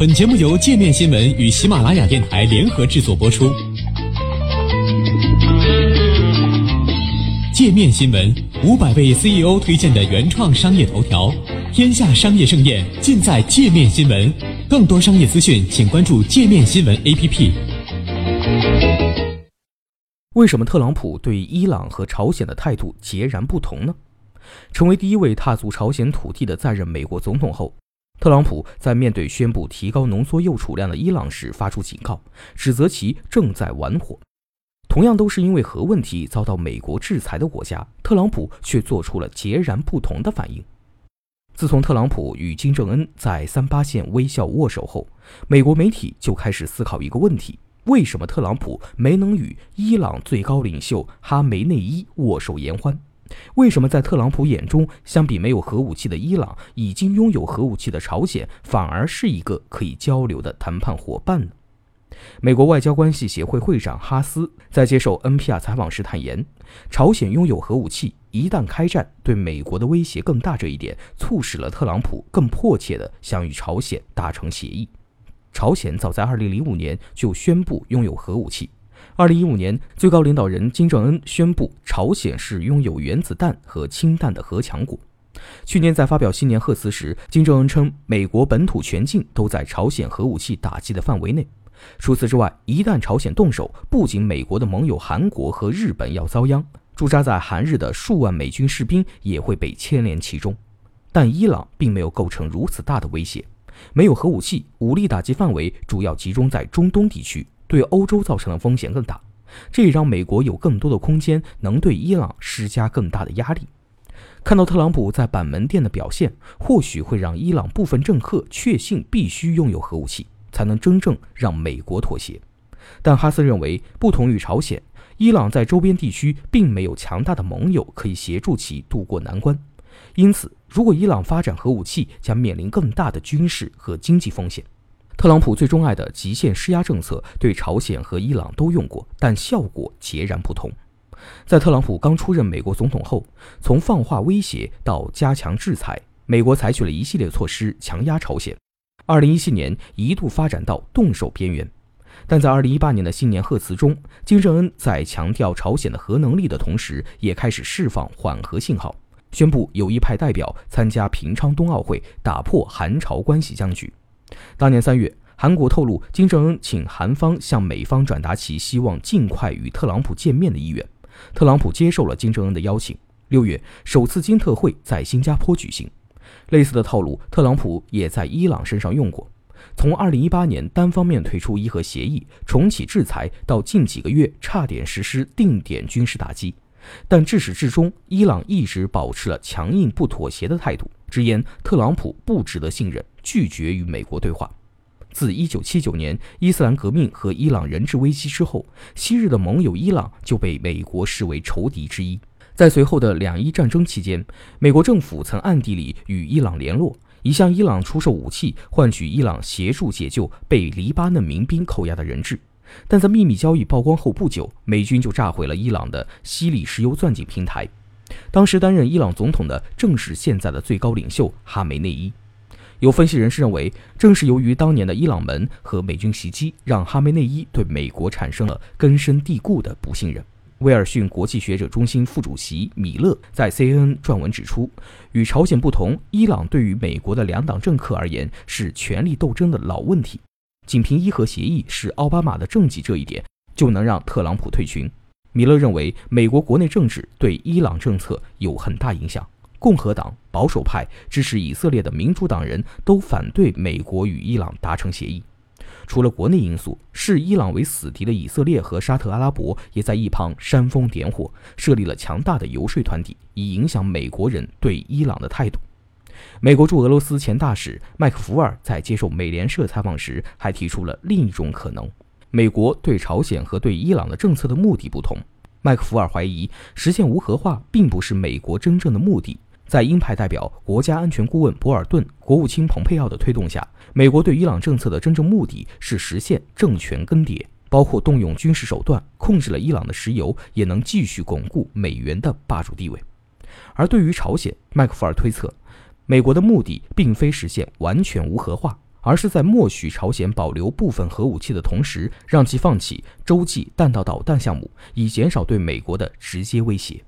本节目由界面新闻与喜马拉雅电台联合制作播出。界面新闻五百位 CEO 推荐的原创商业头条，天下商业盛宴尽在界面新闻。更多商业资讯，请关注界面新闻 APP。为什么特朗普对伊朗和朝鲜的态度截然不同呢？成为第一位踏足朝鲜土地的在任美国总统后。特朗普在面对宣布提高浓缩铀储量的伊朗时发出警告，指责其正在玩火。同样都是因为核问题遭到美国制裁的国家，特朗普却做出了截然不同的反应。自从特朗普与金正恩在三八线微笑握手后，美国媒体就开始思考一个问题：为什么特朗普没能与伊朗最高领袖哈梅内伊握手言欢？为什么在特朗普眼中，相比没有核武器的伊朗，已经拥有核武器的朝鲜，反而是一个可以交流的谈判伙伴呢？美国外交关系协会会长哈斯在接受 NPR 采访时坦言，朝鲜拥有核武器，一旦开战，对美国的威胁更大。这一点促使了特朗普更迫切地想与朝鲜达成协议。朝鲜早在2005年就宣布拥有核武器。二零一五年，最高领导人金正恩宣布，朝鲜是拥有原子弹和氢弹的核强国。去年在发表新年贺词时，金正恩称，美国本土全境都在朝鲜核武器打击的范围内。除此之外，一旦朝鲜动手，不仅美国的盟友韩国和日本要遭殃，驻扎在韩日的数万美军士兵也会被牵连其中。但伊朗并没有构成如此大的威胁，没有核武器，武力打击范围主要集中在中东地区。对欧洲造成的风险更大，这也让美国有更多的空间能对伊朗施加更大的压力。看到特朗普在板门店的表现，或许会让伊朗部分政客确信必须拥有核武器，才能真正让美国妥协。但哈斯认为，不同于朝鲜，伊朗在周边地区并没有强大的盟友可以协助其渡过难关，因此，如果伊朗发展核武器，将面临更大的军事和经济风险。特朗普最钟爱的极限施压政策对朝鲜和伊朗都用过，但效果截然不同。在特朗普刚出任美国总统后，从放话威胁到加强制裁，美国采取了一系列措施强压朝鲜。二零一七年一度发展到动手边缘，但在二零一八年的新年贺词中，金正恩在强调朝鲜的核能力的同时，也开始释放缓和信号，宣布有意派代表参加平昌冬奥会，打破韩朝关系僵局。当年三月，韩国透露金正恩请韩方向美方转达其希望尽快与特朗普见面的意愿。特朗普接受了金正恩的邀请。六月，首次金特会在新加坡举行。类似的套路，特朗普也在伊朗身上用过。从2018年单方面退出伊核协议、重启制裁，到近几个月差点实施定点军事打击，但至始至终，伊朗一直保持了强硬不妥协的态度。直言特朗普不值得信任，拒绝与美国对话。自1979年伊斯兰革命和伊朗人质危机之后，昔日的盟友伊朗就被美国视为仇敌之一。在随后的两伊战争期间，美国政府曾暗地里与伊朗联络，以向伊朗出售武器，换取伊朗协助解救被黎巴嫩民兵扣押的人质。但在秘密交易曝光后不久，美军就炸毁了伊朗的西里石油钻井平台。当时担任伊朗总统的正是现在的最高领袖哈梅内伊。有分析人士认为，正是由于当年的伊朗门和美军袭击，让哈梅内伊对美国产生了根深蒂固的不信任。威尔逊国际学者中心副主席米勒在 CNN 撰文指出，与朝鲜不同，伊朗对于美国的两党政客而言是权力斗争的老问题。仅凭伊核协议是奥巴马的政绩这一点，就能让特朗普退群。米勒认为，美国国内政治对伊朗政策有很大影响。共和党、保守派、支持以色列的民主党人都反对美国与伊朗达成协议。除了国内因素，视伊朗为死敌的以色列和沙特阿拉伯也在一旁煽风点火，设立了强大的游说团体，以影响美国人对伊朗的态度。美国驻俄罗斯前大使麦克福尔在接受美联社采访时，还提出了另一种可能。美国对朝鲜和对伊朗的政策的目的不同。麦克福尔怀疑，实现无核化并不是美国真正的目的。在鹰派代表、国家安全顾问博尔顿、国务卿蓬佩奥的推动下，美国对伊朗政策的真正目的是实现政权更迭，包括动用军事手段控制了伊朗的石油，也能继续巩固美元的霸主地位。而对于朝鲜，麦克福尔推测，美国的目的并非实现完全无核化。而是在默许朝鲜保留部分核武器的同时，让其放弃洲际弹道导弹项目，以减少对美国的直接威胁。